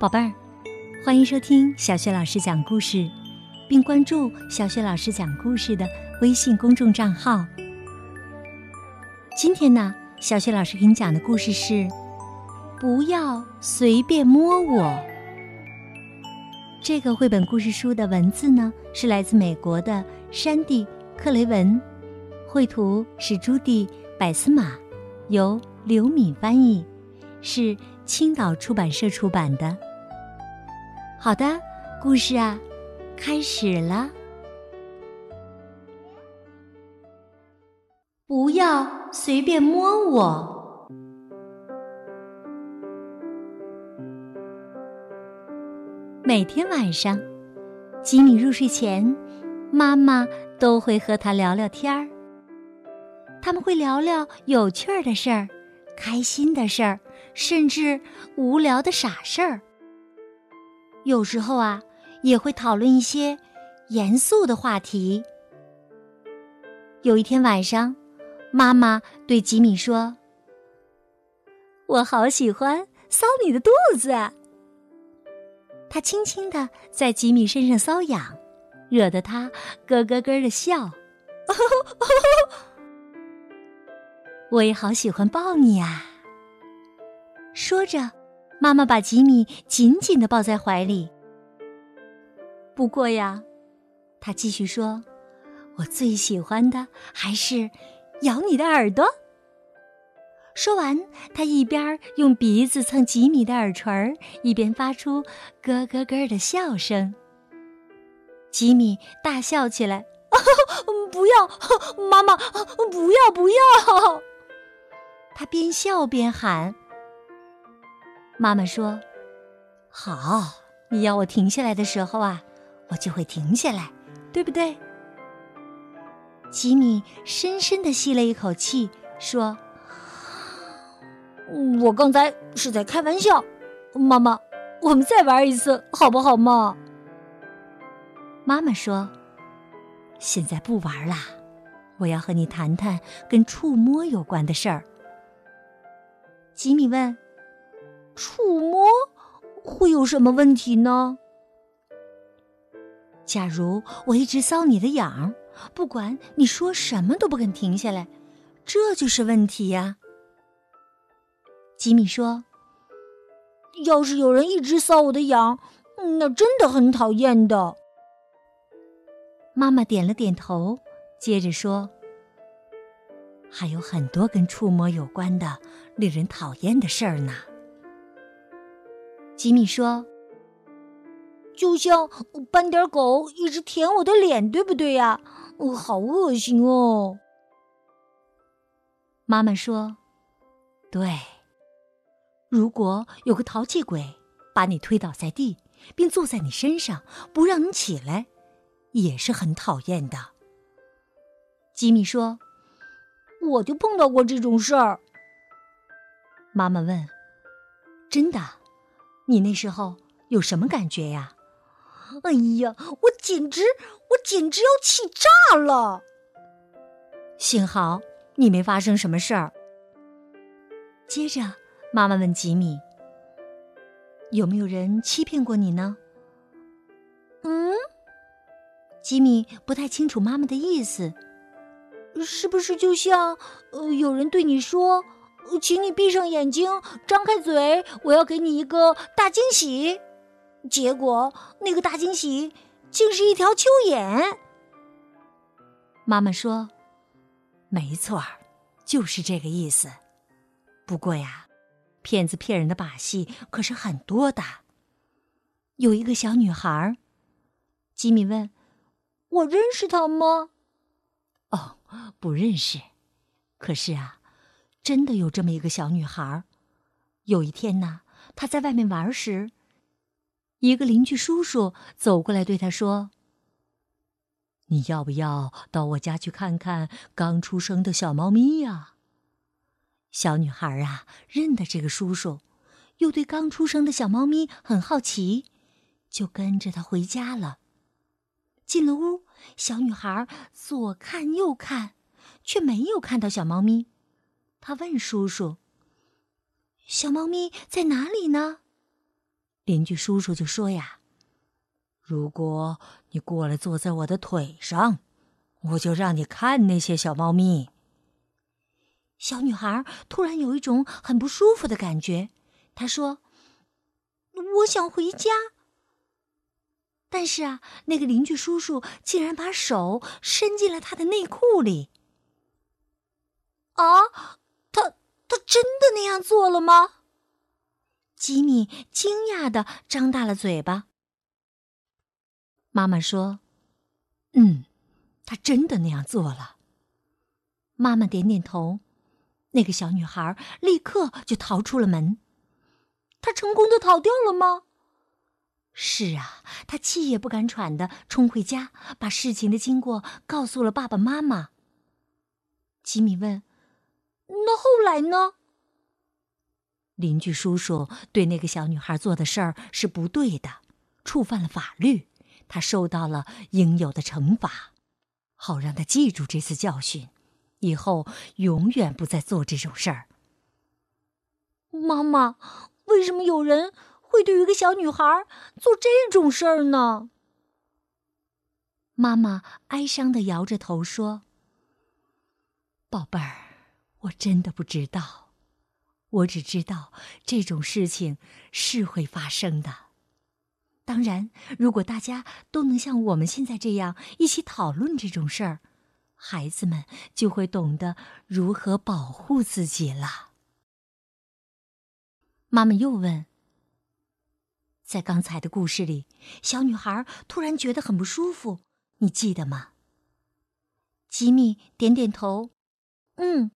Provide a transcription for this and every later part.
宝贝儿，欢迎收听小雪老师讲故事，并关注小雪老师讲故事的微信公众账号。今天呢，小雪老师给你讲的故事是《不要随便摸我》。这个绘本故事书的文字呢，是来自美国的山地·克雷文，绘图是朱迪·百斯马，由刘敏翻译，是青岛出版社出版的。好的，故事啊，开始了。不要随便摸我。每天晚上，吉米入睡前，妈妈都会和他聊聊天儿。他们会聊聊有趣儿的事儿、开心的事儿，甚至无聊的傻事儿。有时候啊，也会讨论一些严肃的话题。有一天晚上，妈妈对吉米说：“我好喜欢搔你的肚子。”他轻轻的在吉米身上搔痒，惹得他咯咯咯的笑。我也好喜欢抱你呀。说着。妈妈把吉米紧紧的抱在怀里。不过呀，他继续说：“我最喜欢的还是咬你的耳朵。”说完，他一边用鼻子蹭吉米的耳垂，一边发出咯咯咯的笑声。吉米大笑起来：“不要，妈妈，不要，不要！”他边笑边喊。妈妈说：“好，你要我停下来的时候啊，我就会停下来，对不对？”吉米深深的吸了一口气，说：“我刚才是在开玩笑，妈妈，我们再玩一次好不好嘛？”妈妈说：“现在不玩啦，我要和你谈谈跟触摸有关的事儿。”吉米问。触摸会有什么问题呢？假如我一直搔你的痒，不管你说什么都不肯停下来，这就是问题呀。吉米说：“要是有人一直搔我的痒，那真的很讨厌的。”妈妈点了点头，接着说：“还有很多跟触摸有关的令人讨厌的事儿呢。”吉米说：“就像斑点狗一直舔我的脸，对不对呀？我好恶心哦。”妈妈说：“对，如果有个淘气鬼把你推倒在地，并坐在你身上不让你起来，也是很讨厌的。”吉米说：“我就碰到过这种事儿。”妈妈问：“真的？”你那时候有什么感觉呀？哎呀，我简直，我简直要气炸了！幸好你没发生什么事儿。接着，妈妈问吉米：“有没有人欺骗过你呢？”嗯，吉米不太清楚妈妈的意思，是不是就像呃，有人对你说？请你闭上眼睛，张开嘴，我要给你一个大惊喜。结果那个大惊喜竟是一条蚯蚓。妈妈说：“没错就是这个意思。不过呀，骗子骗人的把戏可是很多的。有一个小女孩，吉米问：‘我认识她吗？’哦，不认识。可是啊。”真的有这么一个小女孩。有一天呢，她在外面玩时，一个邻居叔叔走过来对她说：“你要不要到我家去看看刚出生的小猫咪呀？”小女孩啊，认得这个叔叔，又对刚出生的小猫咪很好奇，就跟着他回家了。进了屋，小女孩左看右看，却没有看到小猫咪。他问叔叔：“小猫咪在哪里呢？”邻居叔叔就说呀：“如果你过来坐在我的腿上，我就让你看那些小猫咪。”小女孩突然有一种很不舒服的感觉，她说：“我想回家。”但是啊，那个邻居叔叔竟然把手伸进了她的内裤里。啊，他真的那样做了吗？吉米惊讶的张大了嘴巴。妈妈说：“嗯，他真的那样做了。”妈妈点点头。那个小女孩立刻就逃出了门。她成功的逃掉了吗？是啊，她气也不敢喘的冲回家，把事情的经过告诉了爸爸妈妈。吉米问：“那后来呢？”邻居叔叔对那个小女孩做的事儿是不对的，触犯了法律，他受到了应有的惩罚，好让他记住这次教训。以后永远不再做这种事儿。妈妈，为什么有人会对一个小女孩做这种事儿呢？妈妈哀伤的摇着头说：“宝贝儿，我真的不知道。我只知道这种事情是会发生的。当然，如果大家都能像我们现在这样一起讨论这种事儿。”孩子们就会懂得如何保护自己了。妈妈又问：“在刚才的故事里，小女孩突然觉得很不舒服，你记得吗？”吉米点点头：“嗯。”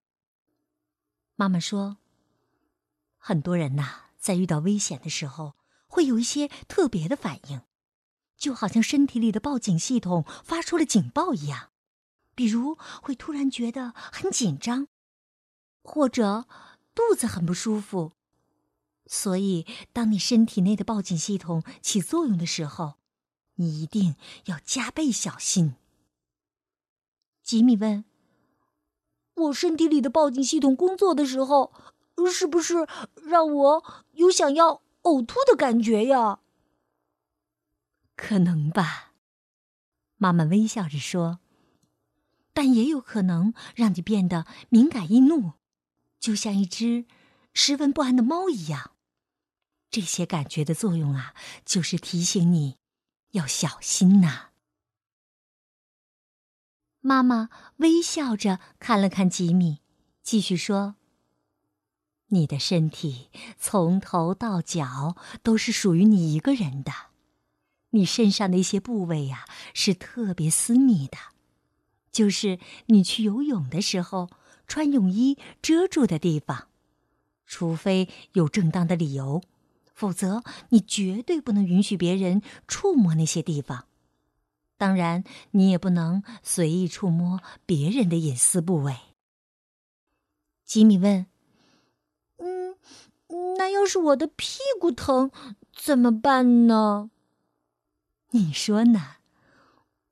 妈妈说：“很多人呐，在遇到危险的时候，会有一些特别的反应，就好像身体里的报警系统发出了警报一样。”比如会突然觉得很紧张，或者肚子很不舒服，所以当你身体内的报警系统起作用的时候，你一定要加倍小心。吉米问：“我身体里的报警系统工作的时候，是不是让我有想要呕吐的感觉呀？”可能吧，妈妈微笑着说。但也有可能让你变得敏感易怒，就像一只十分不安的猫一样。这些感觉的作用啊，就是提醒你要小心呐。妈妈微笑着看了看吉米，继续说：“你的身体从头到脚都是属于你一个人的，你身上的一些部位呀，是特别私密的。”就是你去游泳的时候穿泳衣遮住的地方，除非有正当的理由，否则你绝对不能允许别人触摸那些地方。当然，你也不能随意触摸别人的隐私部位。吉米问：“嗯，那要是我的屁股疼怎么办呢？”你说呢？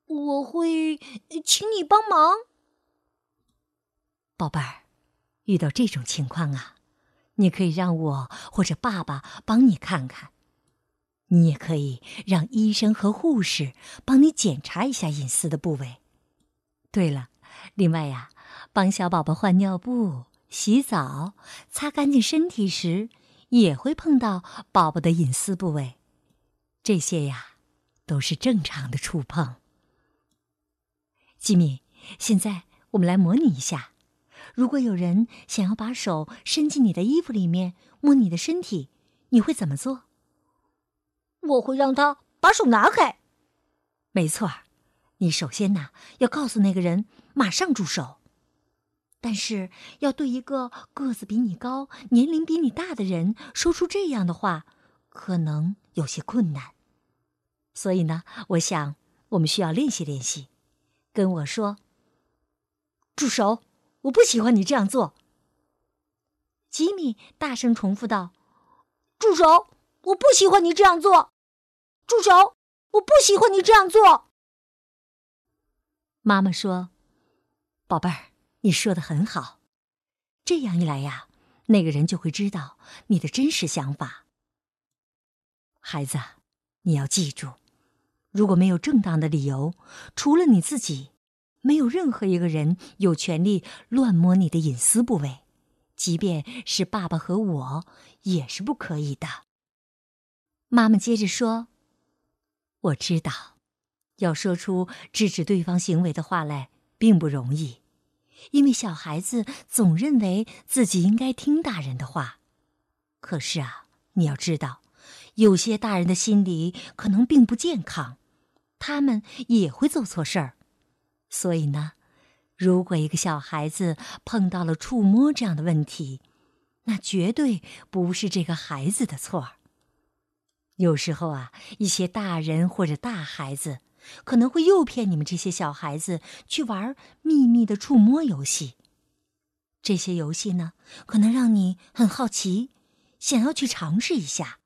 我会请你帮忙，宝贝儿。遇到这种情况啊，你可以让我或者爸爸帮你看看。你也可以让医生和护士帮你检查一下隐私的部位。对了，另外呀，帮小宝宝换尿布、洗澡、擦干净身体时，也会碰到宝宝的隐私部位。这些呀，都是正常的触碰。吉米，现在我们来模拟一下：如果有人想要把手伸进你的衣服里面摸你的身体，你会怎么做？我会让他把手拿开。没错你首先呢要告诉那个人马上住手，但是要对一个个子比你高、年龄比你大的人说出这样的话，可能有些困难。所以呢，我想我们需要练习练习。跟我说：“住手！我不喜欢你这样做。”吉米大声重复道：“住手！我不喜欢你这样做。住手！我不喜欢你这样做。”妈妈说：“宝贝儿，你说的很好。这样一来呀，那个人就会知道你的真实想法。”孩子，你要记住，如果没有正当的理由，除了你自己，没有任何一个人有权利乱摸你的隐私部位，即便是爸爸和我，也是不可以的。妈妈接着说：“我知道，要说出制止对方行为的话来并不容易，因为小孩子总认为自己应该听大人的话。可是啊，你要知道，有些大人的心理可能并不健康，他们也会做错事儿。所以呢，如果一个小孩子碰到了触摸这样的问题，那绝对不是这个孩子的错儿。”有时候啊，一些大人或者大孩子可能会诱骗你们这些小孩子去玩秘密的触摸游戏。这些游戏呢，可能让你很好奇，想要去尝试一下。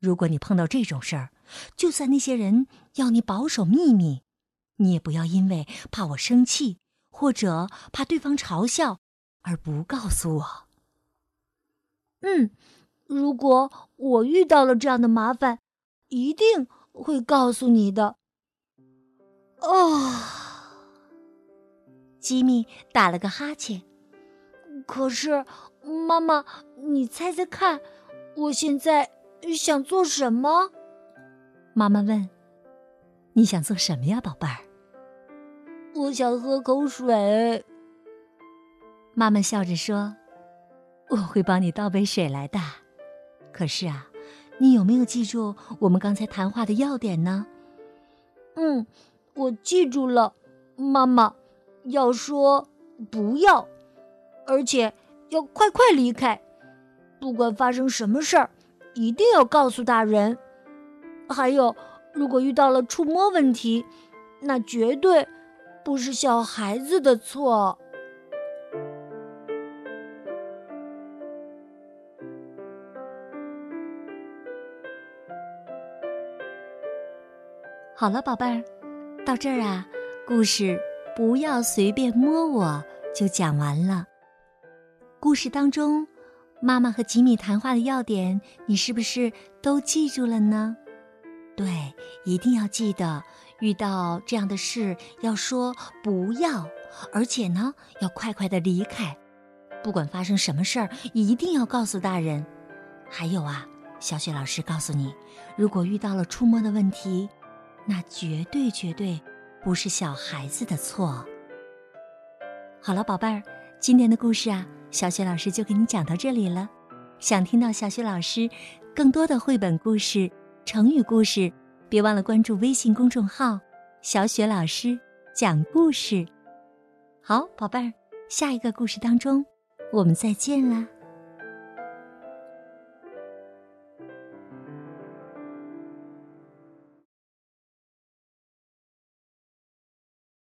如果你碰到这种事儿，就算那些人要你保守秘密，你也不要因为怕我生气或者怕对方嘲笑而不告诉我。嗯。如果我遇到了这样的麻烦，一定会告诉你的。哦，吉米打了个哈欠。可是，妈妈，你猜猜看，我现在想做什么？妈妈问：“你想做什么呀，宝贝儿？”我想喝口水。妈妈笑着说：“我会帮你倒杯水来的。”可是啊，你有没有记住我们刚才谈话的要点呢？嗯，我记住了，妈妈要说不要，而且要快快离开。不管发生什么事儿，一定要告诉大人。还有，如果遇到了触摸问题，那绝对不是小孩子的错。好了，宝贝儿，到这儿啊，故事不要随便摸我就讲完了。故事当中，妈妈和吉米谈话的要点，你是不是都记住了呢？对，一定要记得，遇到这样的事要说不要，而且呢，要快快的离开。不管发生什么事儿，一定要告诉大人。还有啊，小雪老师告诉你，如果遇到了触摸的问题。那绝对绝对不是小孩子的错。好了，宝贝儿，今天的故事啊，小雪老师就给你讲到这里了。想听到小雪老师更多的绘本故事、成语故事，别忘了关注微信公众号“小雪老师讲故事”。好，宝贝儿，下一个故事当中，我们再见啦。